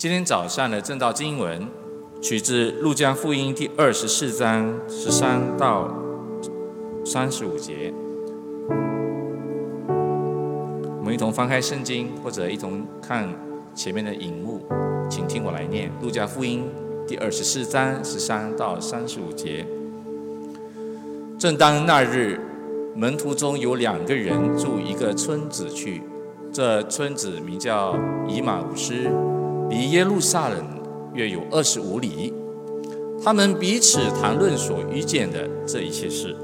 今天早上的正道经文取自《路加福音》第二十四章十三到三十五节。我们一同翻开圣经，或者一同看前面的引幕，请听我来念《路加福音》第二十四章十三到三十五节。正当那日，门徒中有两个人住一个村子去，这村子名叫以马五斯，离耶路撒冷约有二十五里。他们彼此谈论所遇见的这一切事。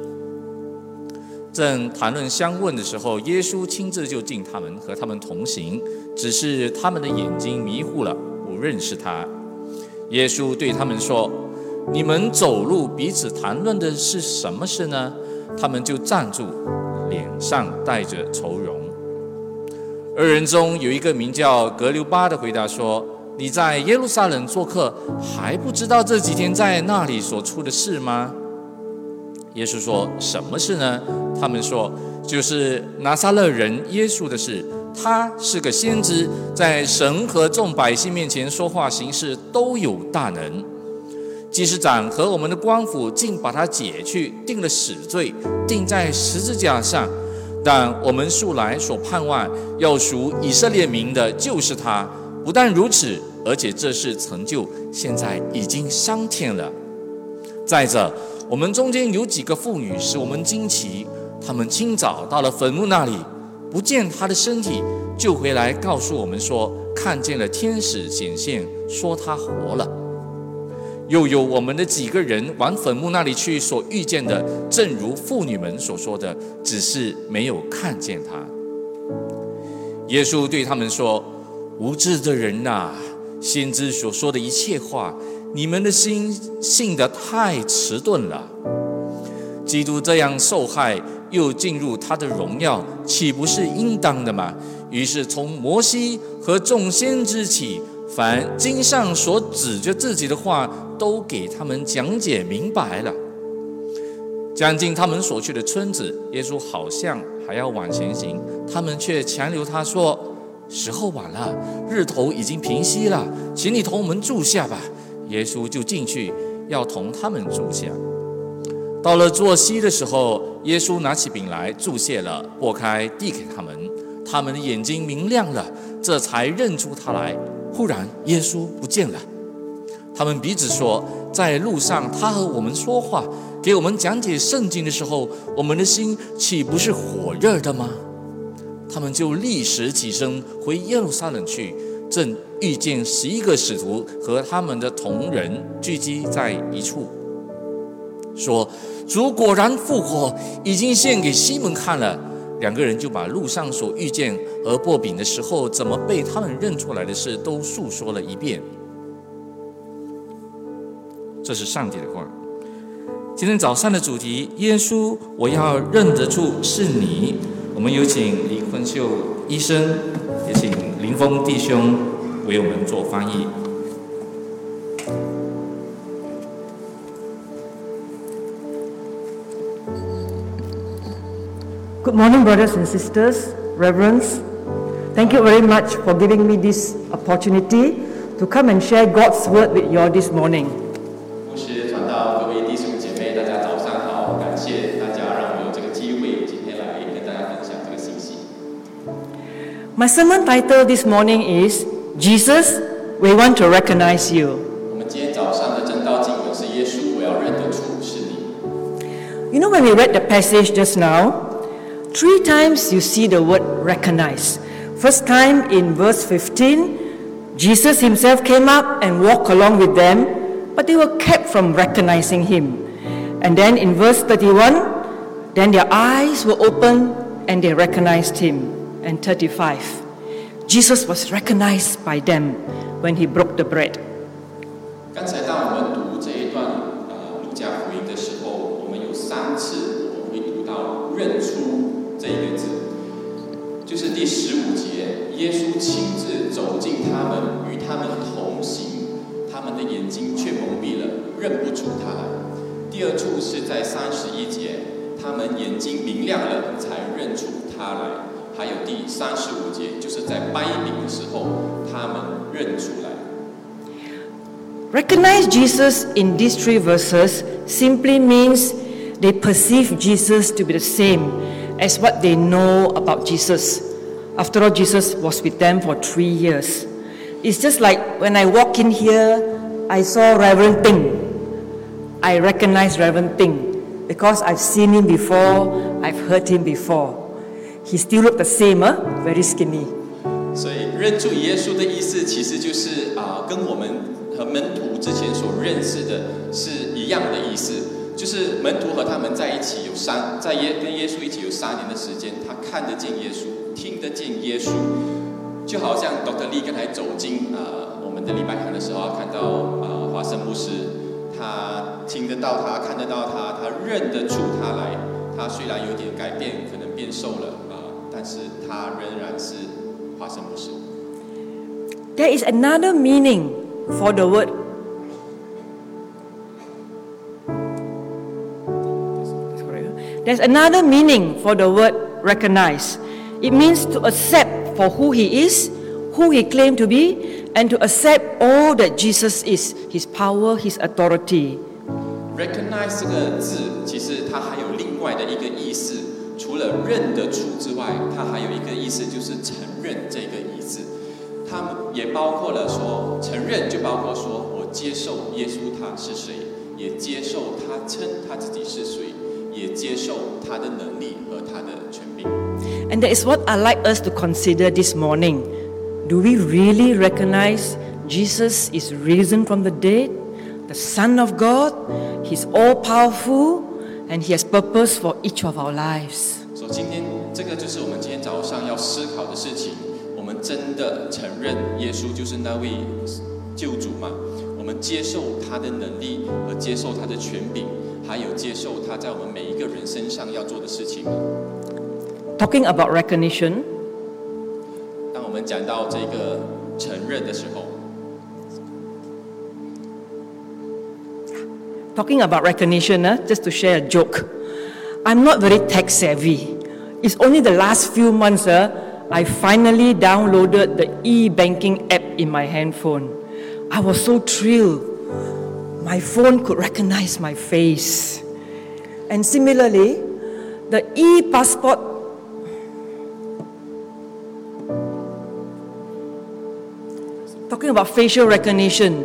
正谈论相问的时候，耶稣亲自就进他们，和他们同行。只是他们的眼睛迷糊了，不认识他。耶稣对他们说：“你们走路彼此谈论的是什么事呢？”他们就站住，脸上带着愁容。二人中有一个名叫格留巴的回答说：“你在耶路撒冷做客，还不知道这几天在那里所出的事吗？”耶稣说：“什么事呢？”他们说：“就是拿撒勒人耶稣的事。他是个先知，在神和众百姓面前说话行事都有大能。祭司长和我们的官府竟把他解去，定了死罪，钉在十字架上。但我们素来所盼望要赎以色列民的，就是他。不但如此，而且这是成就，现在已经上天了。再者。”我们中间有几个妇女使我们惊奇，她们清早到了坟墓那里，不见他的身体，就回来告诉我们说，看见了天使显现，说他活了。又有我们的几个人往坟墓那里去，所遇见的，正如妇女们所说的，只是没有看见他。耶稣对他们说：“无知的人呐，先知所说的一切话。”你们的心信得太迟钝了。基督这样受害，又进入他的荣耀，岂不是应当的吗？于是从摩西和众先知起，凡经上所指着自己的话，都给他们讲解明白了。将近他们所去的村子，耶稣好像还要往前行，他们却强留他说：“时候晚了，日头已经平息了，请你同我们住下吧。”耶稣就进去，要同他们住下。到了坐息的时候，耶稣拿起饼来，注谢了，拨开，递给他们。他们的眼睛明亮了，这才认出他来。忽然，耶稣不见了。他们彼此说：“在路上，他和我们说话，给我们讲解圣经的时候，我们的心岂不是火热的吗？”他们就立时起身，回耶路撒冷去。正遇见十一个使徒和他们的同人聚集在一处，说：“主果然复活，已经献给西门看了。”两个人就把路上所遇见和薄饼的时候怎么被他们认出来的事都诉说了一遍。这是上帝的话。今天早上的主题：耶稣，我要认得出是你。我们有请李坤秀医生，也请林峰弟兄为我们做翻译。Good morning, brothers and sisters, reverends. Thank you very much for giving me this opportunity to come and share God's word with you all this morning. My sermon title this morning is Jesus, we want to recognize you. You know, when we read the passage just now, three times you see the word recognize. First time in verse 15, Jesus himself came up and walked along with them, but they were kept from recognizing him. And then in verse 31, then their eyes were opened and they recognized him and thirty five, Jesus was recognized by them when he broke the bread. 刚才当我们读这一段呃路加福音的时候，我们有三次我们会读到“认出”这一个字，就是第十五节，耶稣亲自走进他们，与他们同行，他们的眼睛却蒙蔽了，认不出他来。第二处是在三十一节，他们眼睛明亮了，才认出他来。还有第三十五节，就是在掰饼的时候，他们认出来。 Recognize Jesus in these three verses simply means they perceive Jesus to be the same as what they know about Jesus. After all, Jesus was with them for three years. It's just like when I walk in here, I saw Reverend Ting. I recognize Reverend Ting because I've seen him before, I've heard him before. He still look the same, very skinny. 所以认出耶稣的意思，其实就是啊、跟我们和门徒之前所认识的是一样的意思。就是门徒和他们在一起有三，在耶跟耶稣一起有三年的时间，他看得见耶稣，听得见耶稣，就好像 Doctor Lee 刚才走进啊我们的礼拜堂的时候，看到啊华生牧师，他听得到他，看得到他，他认得出他来。他虽然有点改变，可能变瘦了、是他仍然是华生牧师。 There is another meaning for the word. There's another meaning for the word recognize. It means to accept for who he is, who he claimed to be, and to accept all that Jesus is his power, his authority. recognize 这个字，其实它还有另外的一个意思， 除了认得出之外，它还有一个意思就是承认这个意思。它们也包括了说承认，就包括说我接受耶稣他是谁，也接受他称他自己是谁，也接受他的能力和他的权柄。 And that is what I'd like us to consider this morning. Do we really recognize Jesus is risen from the dead, the Son of God? He's all powerful and He has purpose for each of our lives. 所以今天这个就是我们今天早上要思考的事情。我们真的承认耶稣就是那位救主吗？我们接受他的能力和接受他的权柄，还有接受他在我们每一个人身上要做的事情吗？ Talking about recognition, 当我们讲到这个承认的时候， talking about recognition, uh, just to share a joke. I'm not very tech savvy. It's only the last few months uh, I finally downloaded the e-banking app in my handphone. I was so thrilled. My phone could recognize my face. And similarly, the e-passport Talking about facial recognition,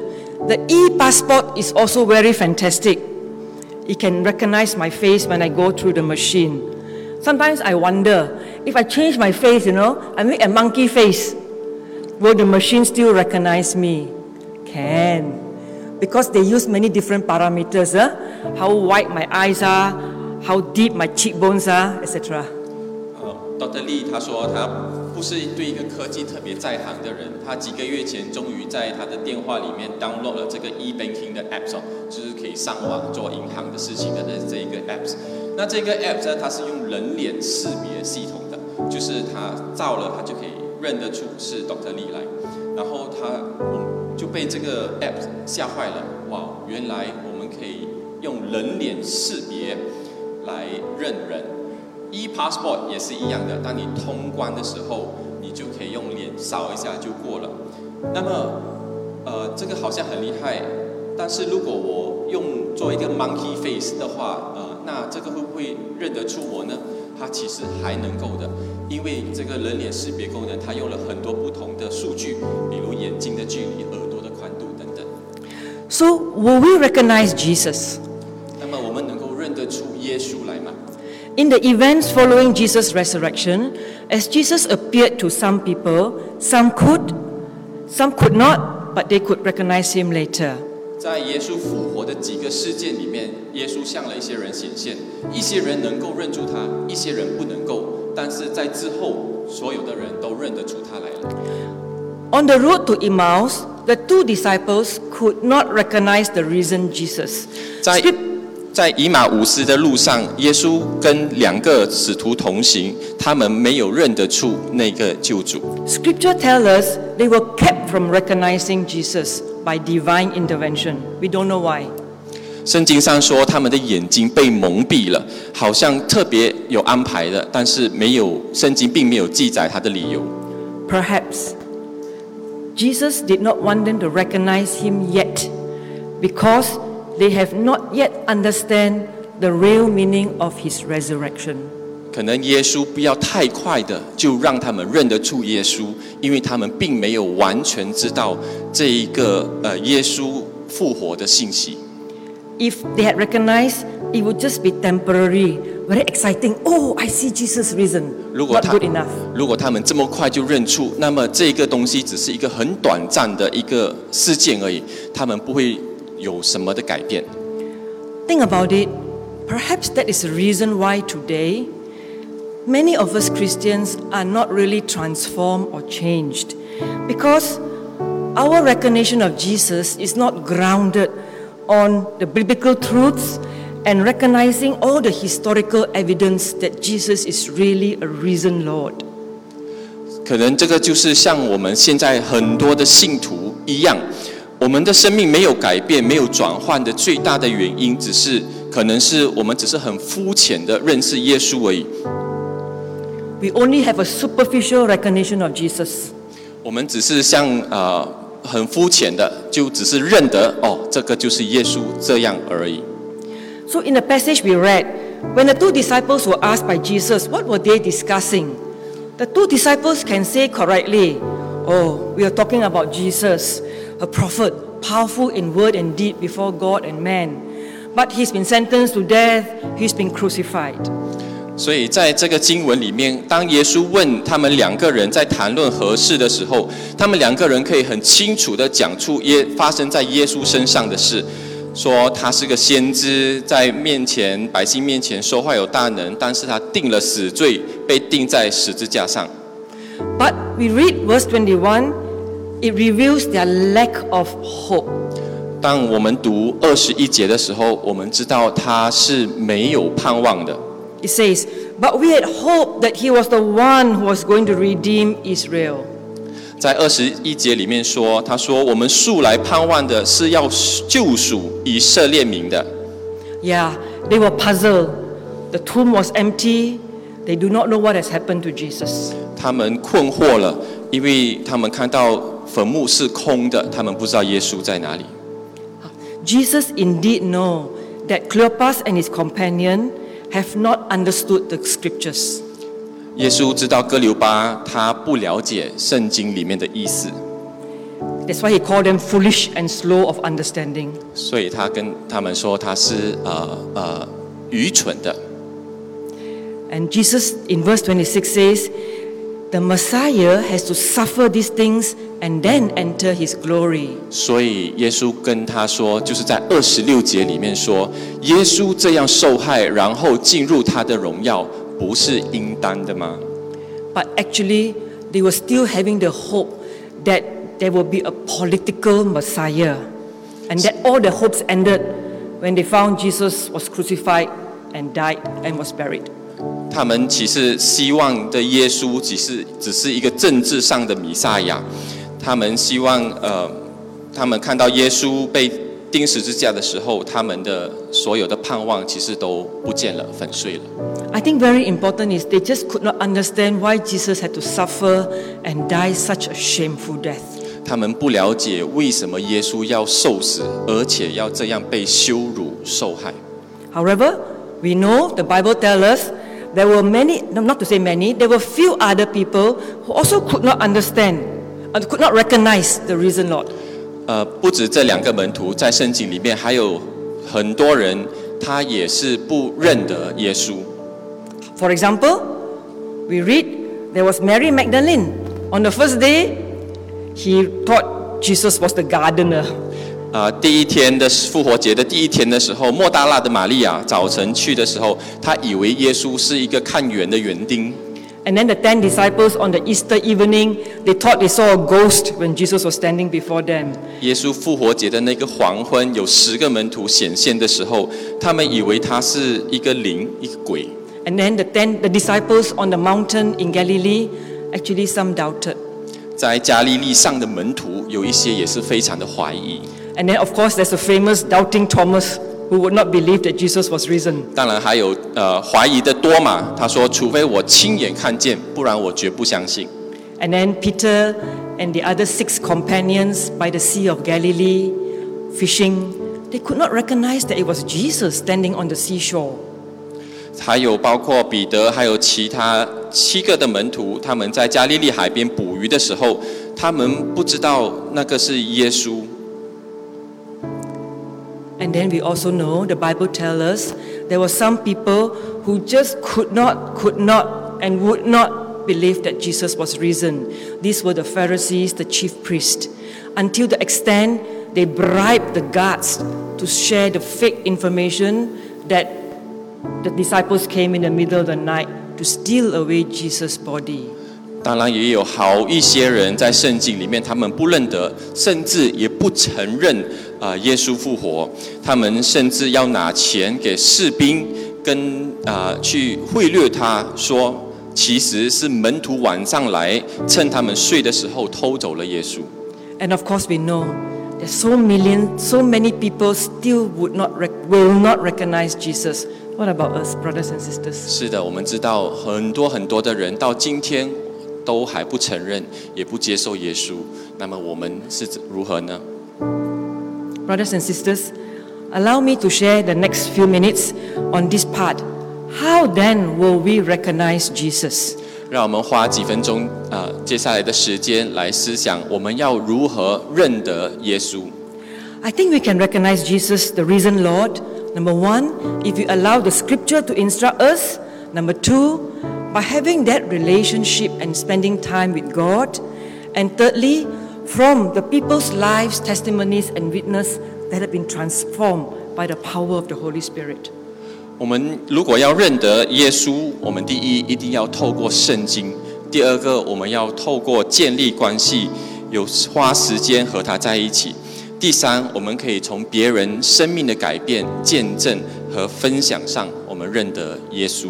the e-passport is also very fantastic. It can recognize my face when I go through the machine. Sometimes I wonder if I change my face, you know, I make a monkey face, will the machine still recognize me? Can. Because they use many different parameters, huh? how wide my eyes are, how deep my cheekbones are, etc. 呃，Dr. Lee 他说他 不是对一个科技特别在行的人，他几个月前终于在他的电话里面 download 了这个 e-banking 的 apps 哦，就是可以上网做银行的事情的这这一个 apps。那这个 app 呢，它是用人脸识别系统的，就是他照了，他就可以认得出是 Dr. Lee 来，然后他我就被这个 app 吓坏了，哇，原来我们可以用人脸识别来认人。E-passport 也是一样的，当你通关的时候，你就可以用脸扫一下就过了。那么，呃，这个好像很厉害，但是如果我用做一个 monkey face 的话，呃，那这个会不会认得出我呢？它其实还能够的，因为这个人脸识别功能，它用了很多不同的数据，比如眼睛的距离、耳朵的宽度等等。So, will we recognize Jesus? 那么我们能够认得出耶稣来吗？In the events following Jesus' resurrection, as Jesus appeared to some people, some could, some could not, but they could recognize him later. 在耶稣复活的几个事件里面，耶稣向了一些人显现，一些人能够认出他，一些人不能够。但是在之后，所有的人都认得出他来了。 On the road to Emmaus, the two disciples could not recognize the risen Jesus. 在 Scrip- 在以马忤斯的路上，耶稣跟两个使徒同行，他们没有认得出那个救主。Scripture tell us they were kept from recognizing Jesus by divine intervention. We don't know why. 圣经上说他们的眼睛被蒙蔽了，好像特别有安排的，但是没有圣经并没有记载他的理由。Perhaps Jesus did not want them to recognize him yet because they have not yet understand the real meaning of his resurrection. 可能耶稣不要太快的就让他们认得出耶稣，因为他们并没有完全知道这一个呃耶稣复活的信息。 If they had recognized, it would just be temporary, very exciting. Oh, I see Jesus risen. 如果 Not 他 good enough. 如果他们这么快就认出，那么这个东西只是一个很短暂的一个事件而已，他们不会 有什么的改变。 Think about it. Perhaps that is the reason why today many of us Christians are not really transformed or changed. Because our recognition of Jesus is not grounded on the biblical truths and recognizing all the historical evidence that Jesus is really a risen Lord. 可能这个就是像我们现在很多的信徒一样， 我们的生命没有改变、没有转换的最大的原因，只是可能是我们只是很肤浅的认识耶稣而已。 We only have a superficial recognition of Jesus. 我们只是像呃很肤浅的，就只是认得哦，这个就是耶稣这样而已。 So, in the passage we read, when the two disciples were asked by Jesus, what were they discussing? The two disciples can say correctly, Oh, we are talking about Jesus, a prophet, powerful in word and deed before God and man. But he's been sentenced to death, he's been crucified. 所以在这个经文里面，当耶稣问他们两个人在谈论何事的时候，他们两个人可以很清楚的讲出耶发生在耶稣身上的事，说他是个先知，在面前百姓面前说话有大能，但是他定了死罪，被钉在十字架上。 But we read verse 21, it reveals their lack of hope. 当我们读二十一节的时候，我们知道他是没有盼望的。 It says, But we had hoped that he was the one who was going to redeem Israel. 在二十一节里面说，他说我们素来盼望的是要救赎以色列民的。 Yeah, they were puzzled. The tomb was empty. They do not know what has happened to Jesus. 他们困惑了，因为他们看到 坟墓是空的，他们不知道耶稣在哪里。Jesus indeed know that Cleopas and his companion have not understood the scriptures. 耶稣知道革流巴他不了解圣经里面的意思，That's why he called them foolish and slow of understanding. 所以他跟他们说他是呃呃愚蠢的。And Jesus in verse 26 says, The Messiah has to suffer these things and then enter his glory. 所以耶稣跟他说，就是在二十六节里面说，耶稣这样受害，然后进入他的荣耀，不是应当的吗？ But actually, they were still having the hope that there will be a political Messiah. And that all the hopes ended when they found Jesus was crucified and died and was buried. 他们其实希望的耶稣只是只是一个政治上的弥赛亚， 他们希望呃，他们看到耶稣被钉十字架的时候，他们的所有的盼望其实都不见了，粉碎了。 I think very important is they just could not understand why Jesus had to suffer and die such a shameful death. 他们不了解为什么耶稣要受死，而且要这样被羞辱受害。 However, we know the Bible tells us there were many, no, not to say many, there were few other people who also could not understand And could not recognize the risen Lord. 呃，不止这两个门徒，在圣经里面还有很多人，他也是不认得耶稣。For example, we read there was Mary Magdalene. On the first day, he thought Jesus was the gardener. 啊、第一天的复活节的第一天的时候，莫大拉的玛利亚早晨去的时候，她以为耶稣是一个看园的园丁。And then the ten disciples on the Easter evening, they thought they saw a ghost when Jesus was standing before them. 耶稣复活节的那个黄昏，有十个门徒显现的时候，他们以为他是一个灵，一个鬼。 And then the ten the disciples on the mountain in Galilee, actually some doubted. 在加利利上的门徒有一些也是非常的怀疑。 And then of course there's the famous doubting Thomas who would not believe that Jesus was risen. 当然还有呃怀疑的多嘛，他说：“除非我亲眼看见，不然我绝不相信。” And then Peter and the other six companions by the Sea of Galilee, fishing, they could not recognize that it was Jesus standing on the seashore. 还有包括彼得，还有其他七个的门徒，他们在加利利海边捕鱼的时候，他们不知道那个是耶稣。 And then we also know the Bible tells us there were some people who just could not, could not, and would not believe that Jesus was risen. These were the Pharisees, the chief priests, until the extent they bribed the guards to share the fake information that the disciples came in the middle of the night to steal away Jesus' body. 当然也有好一些人在圣经里面，他们不认得，甚至也不承认啊、呃耶稣复活。他们甚至要拿钱给士兵，跟啊、去贿赂他说，其实是门徒晚上来，趁他们睡的时候偷走了耶稣。And of course, we know that so million, so many people still would not will not recognize Jesus. What about us, brothers and sisters? 是的，我们知道很多很多的人到今天都还不承认，也不接受耶稣。那么我们是如何呢？ Brothers and sisters, allow me to share the next few minutes on this part. How then will we recognize Jesus? 让我们花几分钟啊、呃接下来的时间来思想，我们要如何认得耶稣。 I think we can recognize Jesus, the risen Lord. Number one, if we allow the scripture to instruct us. Number two, By having that relationship and spending time with God. And thirdly, from the people's lives, testimonies, and witness that have been transformed by the power of the Holy Spirit. 我们如果要认得耶稣，我们第一一定要透过圣经；第二个，我们要透过建立关系，有花时间和他在一起；第三，我们可以从别人生命的改变、见证和分享上，我们认得耶稣。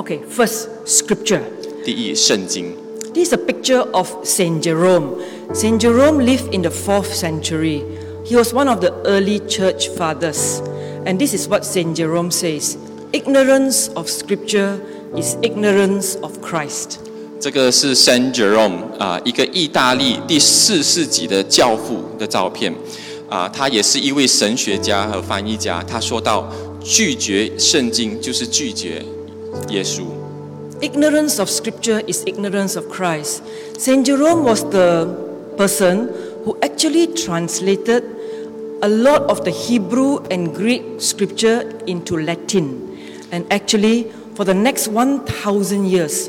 Okay, first, scripture. 第一，圣经。 This is a picture of Saint Jerome. Saint Jerome lived in the fourth century. He was one of the early church fathers. And this is what Saint Jerome says Ignorance of scripture is ignorance of Christ. 这个是 Saint Jerome 啊、一个意大利第四世纪的教父的照片啊、他也是一位神学家和翻译家。他说到，拒绝圣经就是拒绝 耶稣。 Ignorance of scripture is ignorance of Christ. Saint Jerome was the person who actually translated a lot of the Hebrew and Greek scripture into Latin. And actually, for the next 1,000 years,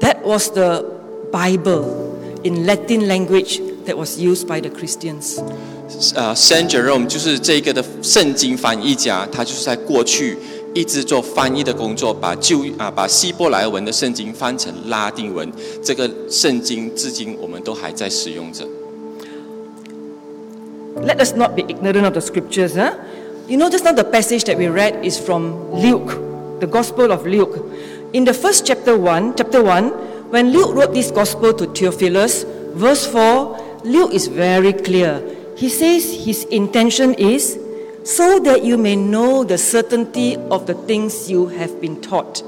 that was the Bible in Latin language that was used by the Christians. 呃，Saint Jerome 就是这个的圣经翻译家，他就是在过去 一直做翻译的工作，把旧啊把希伯来文的圣经翻成拉丁文。这个圣经至今我们都还在使用着。 Let us not be ignorant of the scriptures. Huh? You know, just now the passage that we read is from Luke, the Gospel of Luke. In the first chapter 1, chapter 1, when Luke wrote this Gospel to Theophilus, verse 4, Luke is very clear. He says his intention is so that you may know the certainty of the things you have been taught.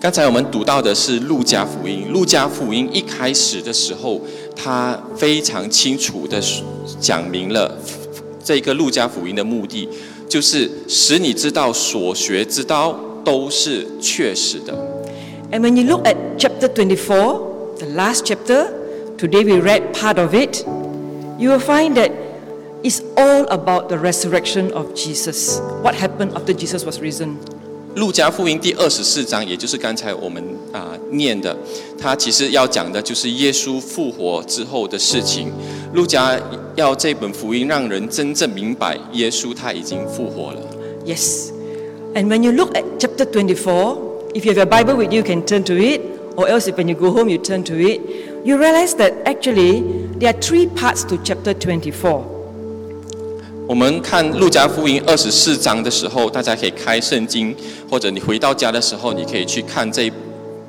刚才我们读到的是路加福音，路加福音一开始的时候，他非常清楚的讲明了这个路加福音的目的，就是使你知道所学之道都是确实的。 And when you look at chapter 24, the last chapter, today we read part of it, you will find that it's all about the resurrection of Jesus. What happened after Jesus was risen? 路加福音第二十四章，也就是刚才我们啊、念的，它其实要讲的就是耶稣复活之后的事情。路加要这本福音让人真正明白耶稣他已经复活了。 Yes. And when you look at chapter 24, if you have your Bible with you, you can turn to it, or else if when you go home, you turn to it, you realize that actually there are three parts to chapter 24. 我们看路加福音二十四章的时候，大家可以开圣经，或者你回到家的时候，你可以去看这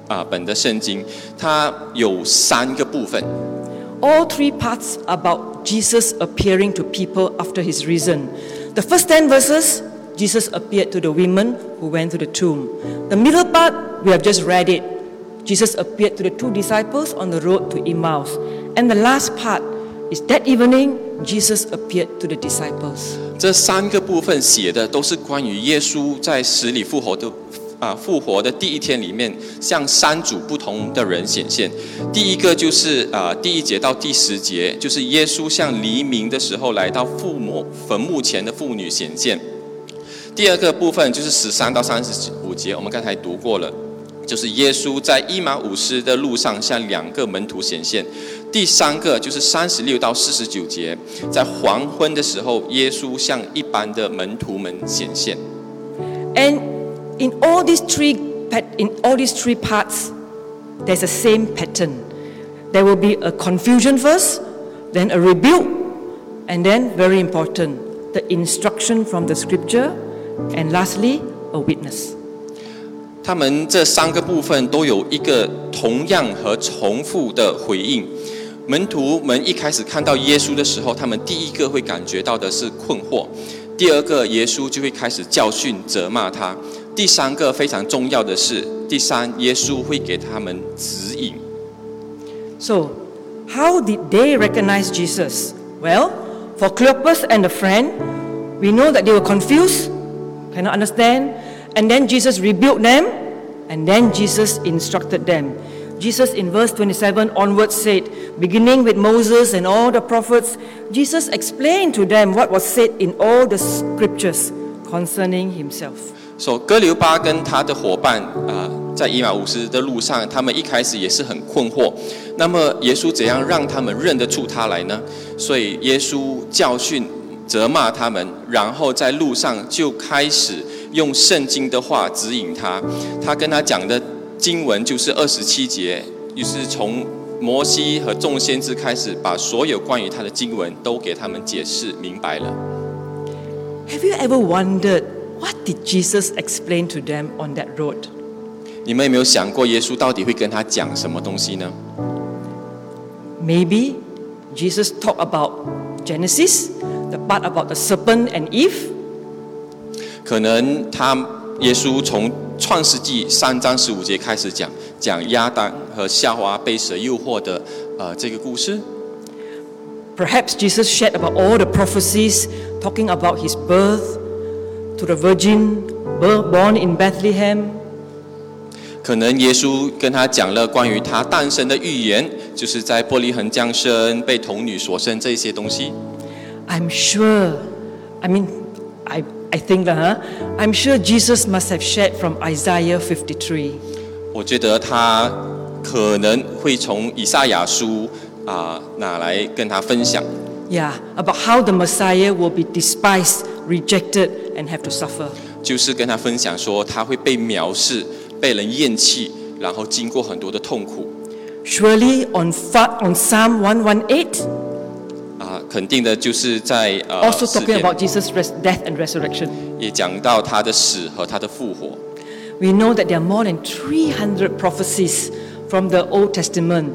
啊、本的圣经。它有三个部分， All three parts about Jesus appearing to people after his risen. The first 10 verses, Jesus appeared to the women who went to the tomb. The middle part, we have just read it. Jesus appeared to the two disciples on the road to Emmaus. And the last part, Is that evening Jesus appeared to the disciples. 这三个部分写的都是关于耶稣在死里复活的啊复活的第一天里面，向三组不同的人显现。第一个就是啊第一节到第十节，就是耶稣向黎明的时候来到父母坟墓前的妇女显现。第二个部分就是十三到三十五节，我们刚才读过了，就是耶稣在伊马五斯的路上向两个门徒显现。第三个就是三十六到四十九节，在黄昏的时候，耶稣向一般的门徒们显现。 And in all these three pat- in all these three parts, there's a same pattern. There will be a confusion first, then a rebuke, and then very important, the instruction from the scripture, and lastly, a witness. 他们这三个部分都有一个同样和重复的回应。 门徒们一开始看到耶稣的时候，他们第一个会感觉到的是困惑；第二个，耶稣就会开始教训、责骂他；第三个非常重要的是，第三，耶稣会给他们指引。 So, how did they recognize Jesus? Well, for Cleopas and a friend, we know that they were confused, cannot understand, and then Jesus rebuked them, and then Jesus instructed them. Jesus in verse 27 onwards said, beginning with Moses and all the prophets, Jesus explained to them what was said in all the scriptures concerning himself. So 革流巴跟他的伙伴啊、呃，在以马忤斯的路上，他们一开始也是很困惑。那么耶稣怎样让他们认得出他来呢？所以耶稣教训、责骂他们，然后在路上就开始用圣经的话指引他。他跟他讲的经文就是二十七节，就是从摩西和众先知开始，把所有关于他的经文都给他们解释明白了。Have you ever wondered what did Jesus explain to them on that road? 你们有没有想过，耶稣到底会跟他讲什么东西呢？Maybe Jesus talked about Genesis, the part about the serpent and Eve. 可能他耶稣从创世纪三章十五节开始讲，讲亚当和夏娃被蛇诱惑的呃这个故事。Perhaps Jesus shared about all the prophecies talking about his birth to the virgin born in Bethlehem. 可能耶稣跟他讲了关于他诞生的预言，就是在伯利恒降生、被童女所生这些东西。I'm sure, I mean, I, I think that, huh? I'm sure Jesus must have shared from Isaiah 53. 我觉得他可能会从以赛亚书啊、拿来跟他分享， Yeah, about how the Messiah will be despised, rejected, and have to suffer. 就是跟他分享说他会被藐视、被人厌弃，然后经过很多的痛苦。 Surely on, fa- on Psalm 118, 啊， 肯定的就是在呃 also 诗 talking 篇 about Jesus' res- death and resurrection. 也讲到他的死和他的复活。 We know that there are more than 300 prophecies from the Old Testament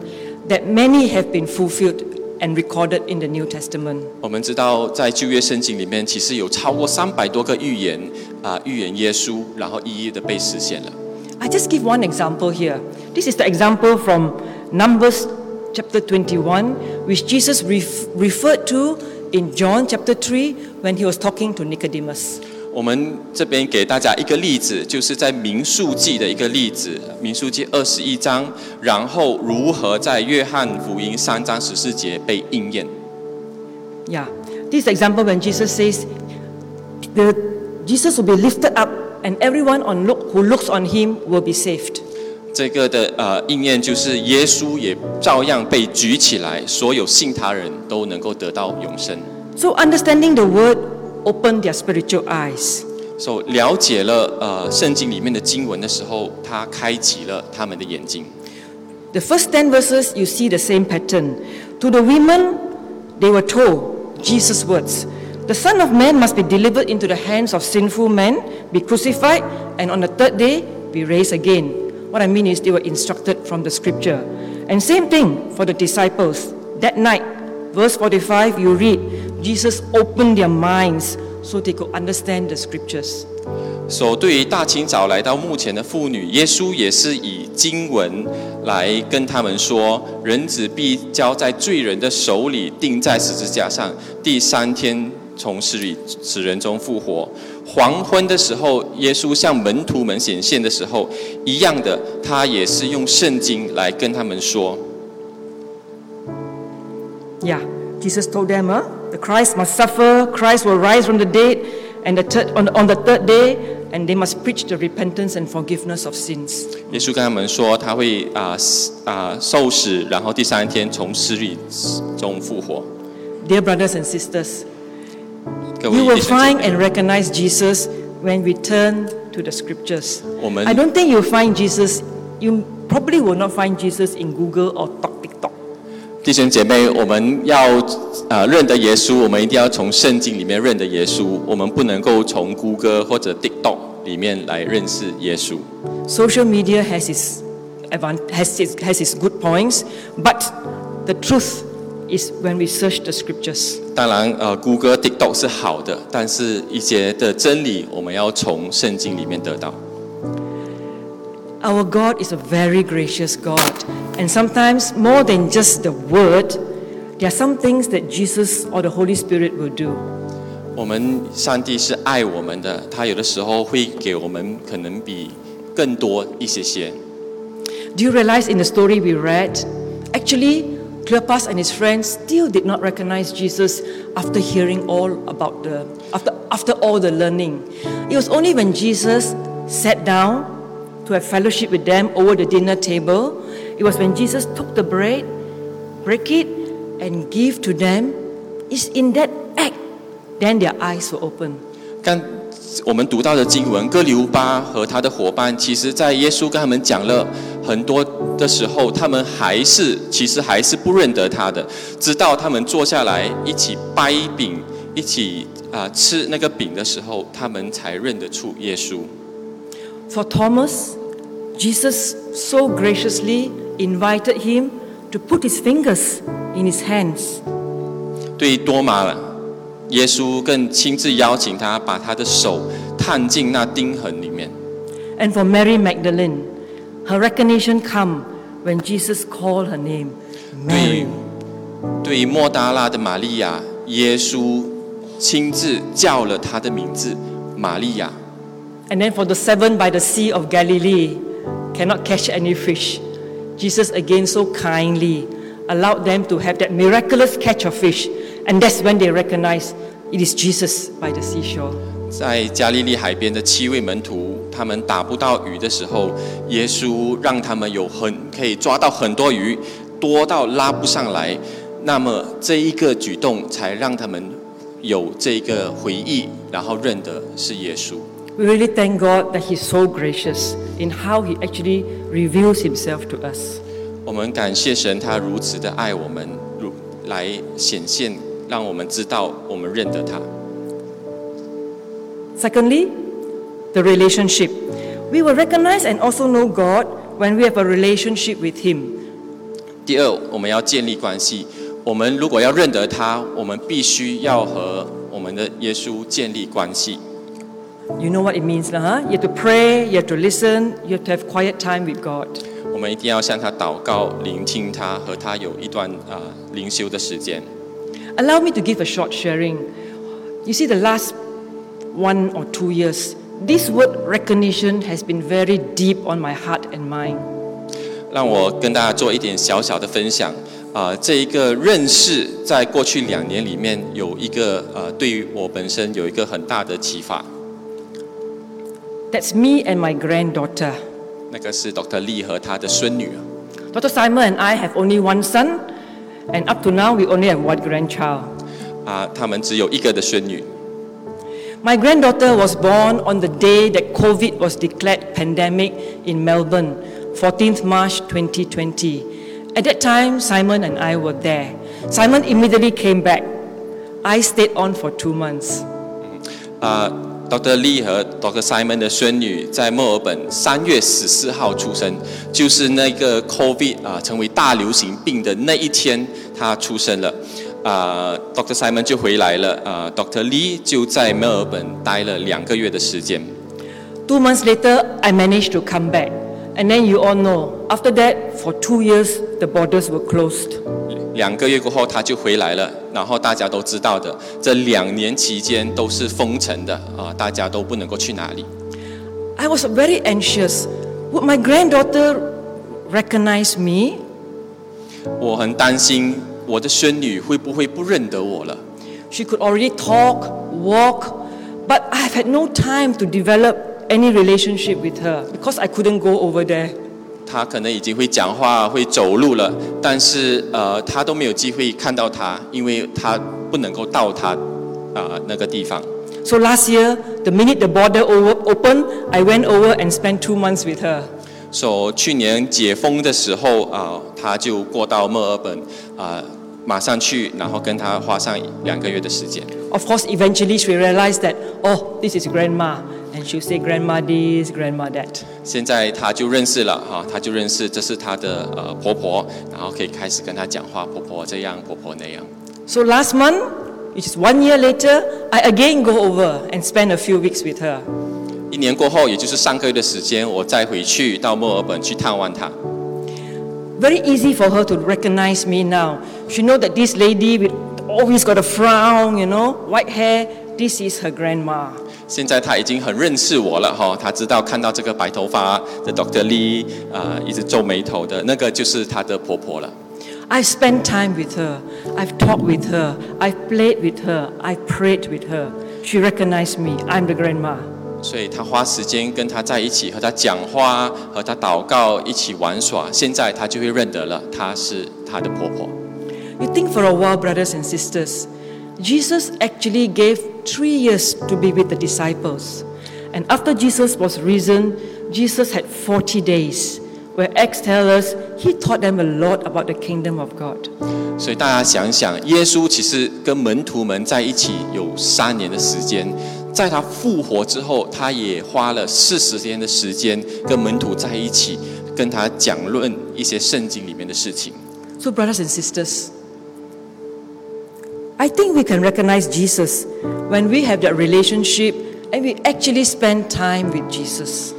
that many have been fulfilled and recorded in the New Testament. 我们知道，在旧约圣经里面，其实有超过三百多个预言啊，预言耶稣，然后一一的被实现了。 I just give one example here. This is the example from Numbers chapter 21, which Jesus ref- referred to in John chapter 3 when he was talking to Nicodemus. 我们这边给大家一个例子，就是在民数记的一个例子，民数记二十一章，然后如何在约翰福音三章十四节被应验。 Yeah. This is the example when Jesus says, the, Jesus will be lifted up and everyone on look, who looks on him will be saved. 这个的呃应验就是耶稣也照样被举起来，所有信他人都能够得到永生。 So understanding the word opened their spiritual eyes. 所、以了解了呃圣经里面的经文的时候，他开启了他们的眼睛。 The first 10 verses, you see the same pattern. To the women, they were told Jesus' words The Son of Man must be delivered into the hands of sinful men, be crucified, and on the third day be raised again. What I mean is, they were instructed from the scripture. And same thing for the disciples. That night, verse 45, you read, Jesus opened their minds so they could understand the scriptures. 所对于大清早来到墓前的妇女，耶稣也是以经文来跟他们说：人子必交在罪人的手里，钉在十字架上，第三天从死里死人中复活。黄昏的时候，耶稣向门徒们显现的时候，一样的，他也是用圣经来跟他们说。Yeah, Jesus told them, huh? the Christ must suffer, Christ will rise from the dead, and the third, on, on the third day, and they must preach the repentance and forgiveness of sins. 耶稣跟他们说，他会啊啊受死，然后第三天从死里中复活。Dear brothers and sisters, 各位 you 弟 will 兄姐 find 妹 and recognize Jesus when we turn to the scriptures. 我们 I don't think you'll find Jesus, you probably will not find Jesus in Google or Talk TikTok. 弟兄姐妹，我们要呃认得耶稣，我们一定要从圣经里面认得耶稣，我们不能够从谷歌或者 TikTok 里面来认识耶稣。 Social media has its, advan- has its, has its good points, but the truth is when we search the scriptures. 当然，呃，谷歌、TikTok 是好的，但是一些的真理，我们要从圣经里面得到。 Our God is a very gracious God, and sometimes more than just the word, there are some things that Jesus or the Holy Spirit will do. 我们上帝是爱我们的，他有的时候会给我们可能比更多一些些。 Do you realize in the story we read, actually, Cleopas and his friends still did not recognize Jesus after hearing all about the after after all the learning. It was only when Jesus sat down to have fellowship with them over the dinner table, it was when Jesus took the bread, break it, and give to them. It's in that act then their eyes were open. 刚我们读到的经文，革流巴和他的伙伴，其实在耶稣跟他们讲了。很多的时候，他们还是其实还是不认得他的，直到他们坐下来一起掰饼，一起啊、吃那个饼的时候，他们才认得出耶稣。 For Thomas, Jesus so graciously invited him to put his fingers in his hands. 对多马，耶稣更亲自邀请他把他的手探进那钉痕里面。 And for Mary Magdalene, her recognition come when Jesus called her name, 对 Mary. 于对于莫大拉的玛利亚，耶稣亲自叫了她的名字玛利亚。 And then for the seven by the Sea of Galilee, cannot catch any fish. Jesus again so kindly allowed them to have that miraculous catch of fish. And that's when they recognize it is Jesus by the seashore. 在加利利海边的七位门徒，他们打不到鱼的时候，耶稣让他们有很可以抓到很多鱼，多到拉不上来。那么这一个举动才让他们有这个回忆，然后认得是耶稣。We really thank God that He's so gracious in how He actually reveals Himself to us. 我们感谢神，他如此的爱我们，如来显现，让我们知道我们认得他。Secondly, the relationship. We will recognize and also know God when we have a relationship with Him. 第二，我们要建立关系。我们如果要认得他，我们必须要和我们的耶稣建立关系。 You know what it means, lah, huh? You have to pray, you have to listen, you have to have quiet time with God. 我们一定要向他祷告，聆听他，和他有一段啊、灵修的时间。 Allow me to give a short sharing. You see, the last one or two years, this word recognition has been very deep on my heart and mind. 让我跟大家做一点小小的分享。啊、这一个认识，在过去两年里面，有一个呃，对于我本身有一个很大的启发。 That's me and my granddaughter. 那个是 Dr. Lee 和他的孙女。 Dr. Simon and I have only one son, and up to now, we only have one grandchild. 啊，他们只有一个的孙女。 My granddaughter was born on the day that COVID was declared pandemic in Melbourne, 14th March 2020. At that time, Simon and I were there. Simon immediately came back. I stayed on for two months. 啊，Dr. Lee 和 Dr. Simon 的孙女在墨尔本三月十四号出生，就是那个 COVID 啊成为大流行病的那一天，她出生了。 啊，Dr. Simon 就回来了，啊，Dr. Lee 就在墨尔本待了两个月的时间。 Two months later, I managed to come back. And then you all know, after that, for two years, the borders were closed. 两个月过后他就回来了，然后大家都知道的，这两年期间都是封城的啊，大家都不能够去哪里。 I was very anxious. Would my granddaughter recognize me? 我很担心 我的孙女会不会不认得我了。She could already talk, walk, but I've had no time to develop any relationship with her because I couldn't go over there. 她可能已经会讲话、会走路了，但是呃，她都没有机会看到她，因为她不能够到她啊、那个地方。So last year, the minute the border over, opened, I went over and spent two months with her. 所、以去年解封的时候啊、她就过到墨尔本啊、马上去，然后跟她花上两个月的时间。Of course, eventually she realized that, oh, this is grandma. And she'll say, grandma this, grandma that. 现在她就认识了哈、她就认识这是她的呃婆婆，然后可以开始跟她讲话，婆婆这样，婆婆那样。So last month, which is one year later, I again go over and spend a few weeks with her. 一年过后，也就是上个月的时间，我再回去到墨尔本去探望她。Very easy for her to recognize me now. She know that this lady with always got a frown, you know, white hair, this is her grandma. 现在她已经很认识我了哈，她知道看到这个白头发的 Dr. Lee 啊、一直皱眉头的那个就是她的婆婆了。 I've spent time with her. I've talked with her. I've played with her. I've prayed with her. She recognized me. I'm the grandma. 所以他花时间跟他在一起，和他讲话，和他祷告，一起玩耍。现在他就会认得了，她是他的婆婆。You think for a while, brothers and sisters, Jesus actually gave three years to be with the disciples. And after Jesus was risen, Jesus had forty days, where Acts tell us he taught them a lot about the kingdom of God. 所以大家想想，耶稣其实跟门徒们在一起有三年的时间，在他复活之后，他也花了四十天的时间跟门徒在一起，跟他讲论一些圣经里面的事情。 So, brothers and sisters, I think we can recognize Jesus when we have that relationship and we actually spend time with Jesus.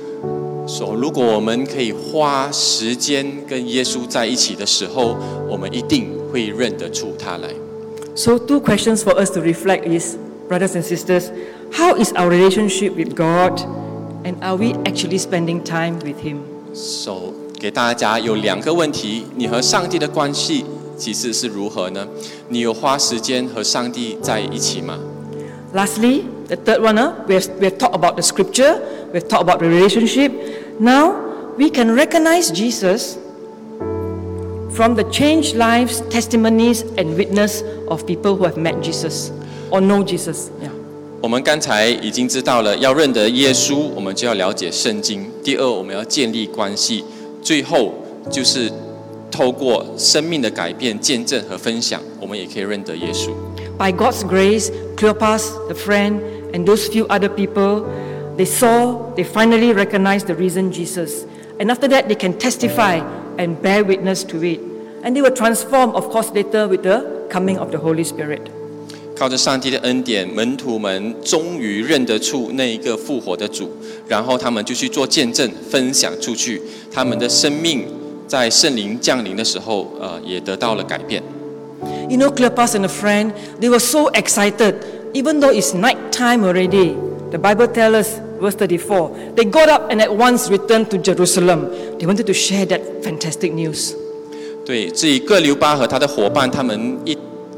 说、如果我们可以花时间跟耶稣在一起的时候，我们一定会认得出他来。 So, two questions for us to reflect is, brothers and sisters, how is our relationship with God and are we actually spending time with Him? So 给大家有两个问题：你和上帝的关系其实是如何呢？你有花时间和上帝在一起吗？ Lastly, the third one, uh, we, have, we have talked about the scripture, we have talked about the relationship. Now, we can recognize Jesus from the changed lives, testimonies, and witness of people who have met Jesus or know Jesus. Yeah. 我们刚才已经知道了，要认得耶稣，我们就要了解圣经。第二，我们要建立关系。最后，就是透过生命的改变、见证和分享，我们也可以认得耶稣。 By God's grace, Cleopas, the friend, and those few other people, they saw, they finally recognized the risen Jesus. And after that, they can testify and bear witness to it. And they were transformed, of course, later with the coming of the Holy Spirit. 靠着上帝的恩典，门徒们终于认得出那一个复活的主，然后他们就去做见证，分享出去。他们的生命在圣灵降临的时候，呃，也得到了改变。You know, Cleopas and a friend, they were so excited, even though it's night time already. The Bible tells us, verse 34, they got up and at once returned to Jerusalem. They wanted to share that fantastic news. 对，至于各留巴和他的伙伴，他们一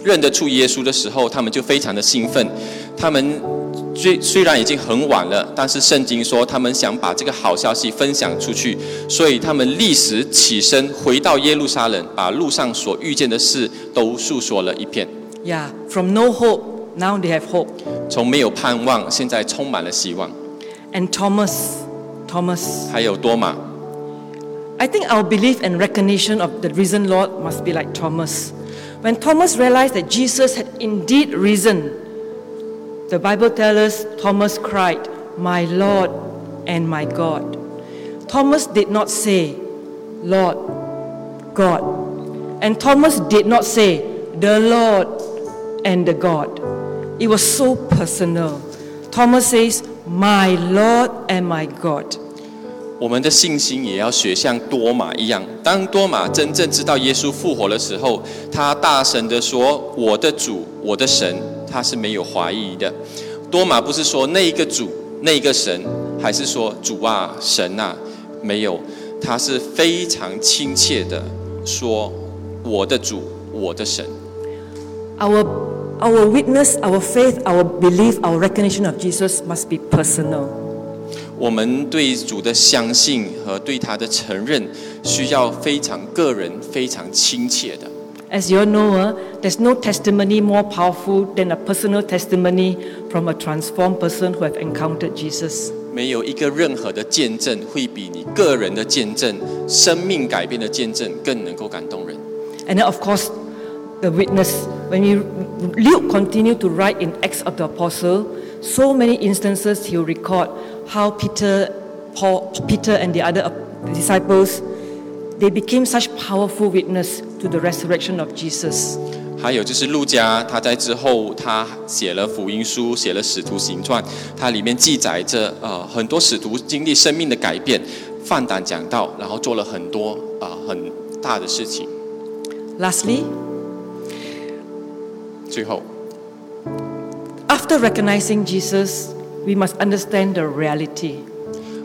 认得出耶稣的时候，他们就非常的兴奋。他们虽虽然已经很晚了，但是圣经说他们想把这个好消息分享出去，所以他们立时起身回到耶路撒冷，把路上所遇见的事都诉说了一遍。Yeah, from no hope, now they have hope. 从没有盼望，现在充满了希望。And Thomas, Thomas, 还有多马，I think our belief and recognition of the risen Lord must be like Thomas. When Thomas realized that Jesus had indeed risen, the Bible tells us Thomas cried, My Lord and my God. Thomas did not say, Lord, God. And Thomas did not say, the Lord and the God. It was so personal. Thomas says, My Lord and my God. 我们的信心也要学像多马一样。当多马真正知道耶稣复活的时候，他大声的说：“我的主，我的神。”他是没有怀疑的。多马不是说那一个主、那一个神，还是说主啊、神啊？没有，他是非常亲切的说：“我的主，我的神。” Our, our witness, our faith, our belief, our recognition of Jesus must be personal. 我们对主的相信和对他的承认，需要非常个人、非常亲切的。 As you all know, uh, there's no testimony more powerful than a personal testimony from a transformed person who have encountered Jesus. 没有一个任何的见证会比你个人的见证、生命改变的见证更能够感动人。 And then, of course, the witness. When we, Luke continued to write in Acts of the Apostle, so many instances he'll record how Peter, Paul, Peter and the other disciples, they became such powerful witness to the resurrection of Jesus. 还有就是路加，他在之后他写了福音书，写了使徒行传，它里面记载着呃很多使徒经历生命的改变，放胆讲道，然后做了很多啊、很大的事情。 Lastly, 最后， after recognizing Jesus, we must understand the reality.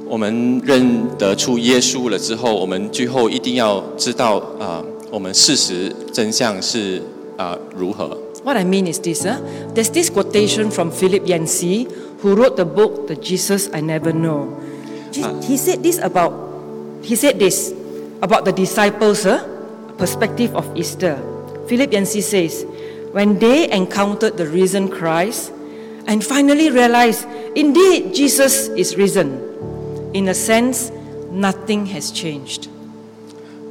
我们认得出耶稣了之后，我们最后一定要知道啊、我们事实真相是啊、如何。 What I mean is this, huh? there's this quotation from Philip Yancey, who wrote the book The Jesus I Never Know. Je- He said this about, he said this about the disciples, huh? perspective of Easter. Philip Yancey says, when they encountered the risen Christ and finally realize indeed, Jesus is risen, in a sense, nothing has changed.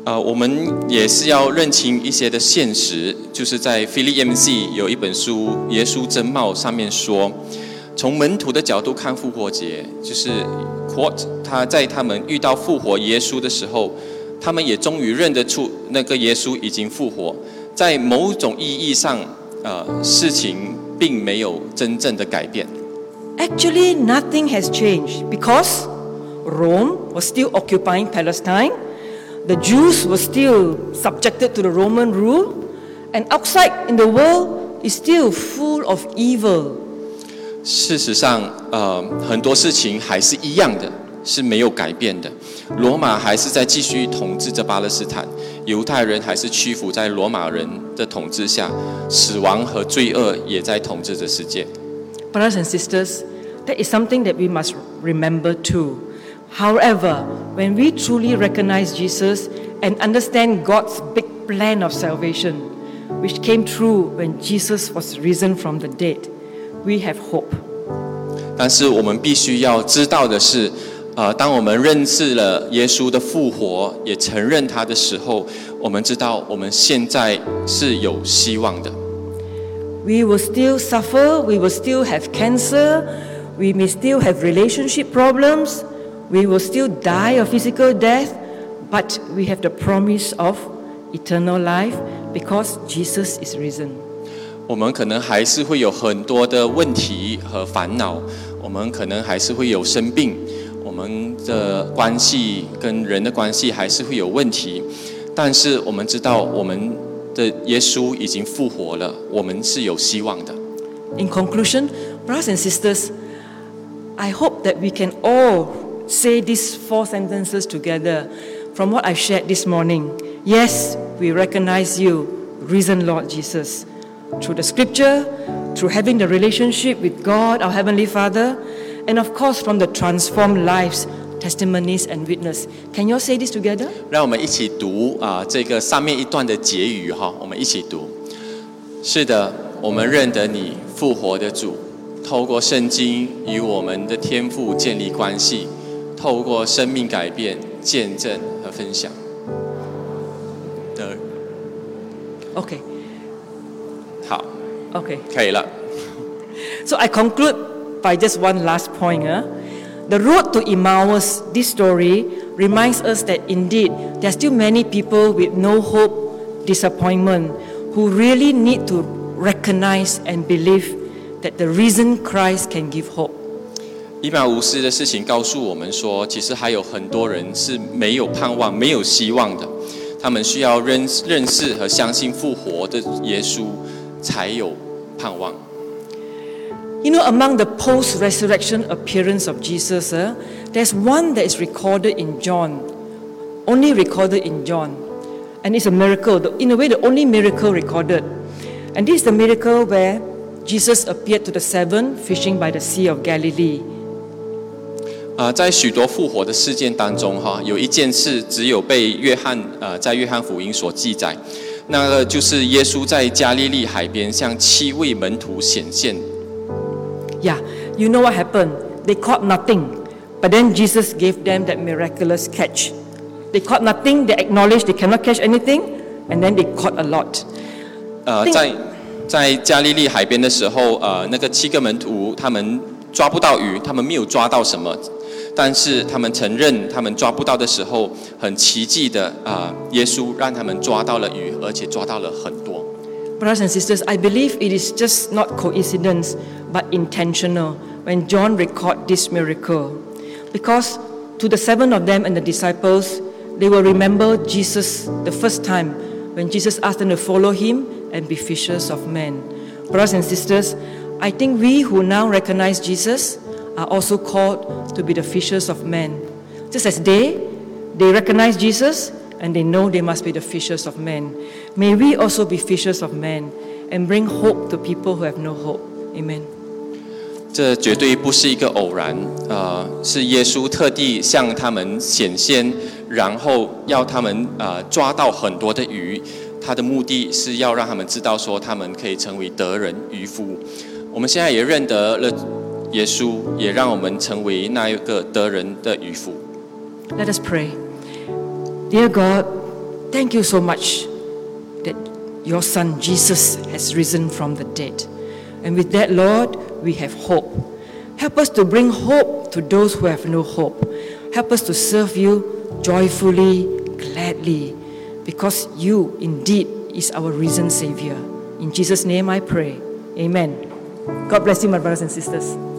呃，我们也是要认清一些的现实，就是在 Philip MC 有一本书《耶稣真貌》上面说，从门徒的角度看复活节，就是 quote 他在他们遇到复活耶稣的时候，他们也终于认得出那个耶稣已经复活，在某种意义上，呃，事情并没有真正的改变。 Actually, nothing has changed because Rome was still occupying Palestine, the Jews were still subjected to the Roman rule, and outside in the world is still full of evil. 事实上，呃，很多事情还是一样的，是没有改变的。罗马还是在继续统治着巴勒斯坦， 犹太人还是屈服在罗马人的统治下，死亡和罪恶也在统治着世界。 Brothers and sisters, that is something that we must remember too. However, when we truly recognize Jesus and understand God's big plan of salvation, which came true when Jesus was risen from the dead, we have hope. 但是我们必须要知道的是， 呃，当我们认识了耶稣的复活，也承认他的时候，我们知道我们现在是有希望的。We will still suffer, we will still have cancer, we may still have relationship problems, we will still die of physical death, but we have the promise of eternal life because Jesus is risen. 我们可能还是会有很多的问题和烦恼，我们可能还是会有生病，我们的关系跟人的关系还是会有问题，但是我们知道我们的耶稣已经复活了，我们是有希望的。 In conclusion, brothers and sisters, I hope that we can all say these four sentences together from what I shared this morning. Yes, we recognize you, risen Lord Jesus, through the scripture, through having the relationship with God, our Heavenly Father, and of course from the transformed lives testimonies and witness. Can you all say this together? 让我们一起读啊、呃，这个上面一段的结语哈，我们一起读。是的，我们认得你复活的主，透过圣经与我们的天父建立关系，透过生命改变、见证和分享。的，OK，好，OK，可以了。So I conclude by just one last point. Eh? The road to Emmaus, this story, reminds us that indeed there are still many people with no hope, disappointment, who really need to recognize and believe that the reason Christ can give hope. 以马忤斯的事情告诉我们说，其实还有很多人是没有盼望、没有希望的。他们需要认认识和相信复活的耶稣，才有盼望。You know, among the post resurrection appearance of Jesus, uh, there's one that is recorded in John, only recorded in John. And it's a miracle, the- in a way, the only miracle recorded. And this is the miracle where Jesus appeared to the seven fishing by the Sea of Galilee. 啊、在许多复活的事件当中，哈，有一件事只有被约翰呃在约翰福音所记载，那个就是耶稣在加利利海边向七位门徒显现。 Yeah, you know what happened? They caught nothing, but then Jesus gave them that miraculous catch. They caught nothing, they acknowledged they cannot catch anything, and then they caught a lot. 呃，在在加利利海边的时候，呃，那个七个门徒他们抓不到鱼，他们没有抓到什么，但是他们承认他们抓不到的时候，很奇迹的啊、耶稣让他们抓到了鱼，而且抓到了很多。Brothers and sisters, I believe it is just not coincidence but intentional when John record this miracle. Because to the seven of them and the disciples, they will remember Jesus the first time when Jesus asked them to follow him and be fishers of men. Brothers and sisters, I think we who now recognize Jesus are also called to be the fishers of men. Just as they, they recognize Jesus and they know they must be the fishers of men. May we also be fishers of men and bring hope to people who have no hope. Amen. 这绝对不是一个偶然，呃，是耶稣特地向他们显现，然后要他们呃抓到很多的鱼。他的目的是要让他们知道说，他们可以成为得人渔夫。我们现在也认得了耶稣，也让我们成为那一个得人的渔夫。 Let us pray. Dear God, thank you so much that your Son Jesus has risen from the dead. And with that, Lord, we have hope. Help us to bring hope to those who have no hope. Help us to serve you joyfully, gladly, because you indeed is our risen Savior. In Jesus' name I pray. Amen. God bless you, my brothers and sisters.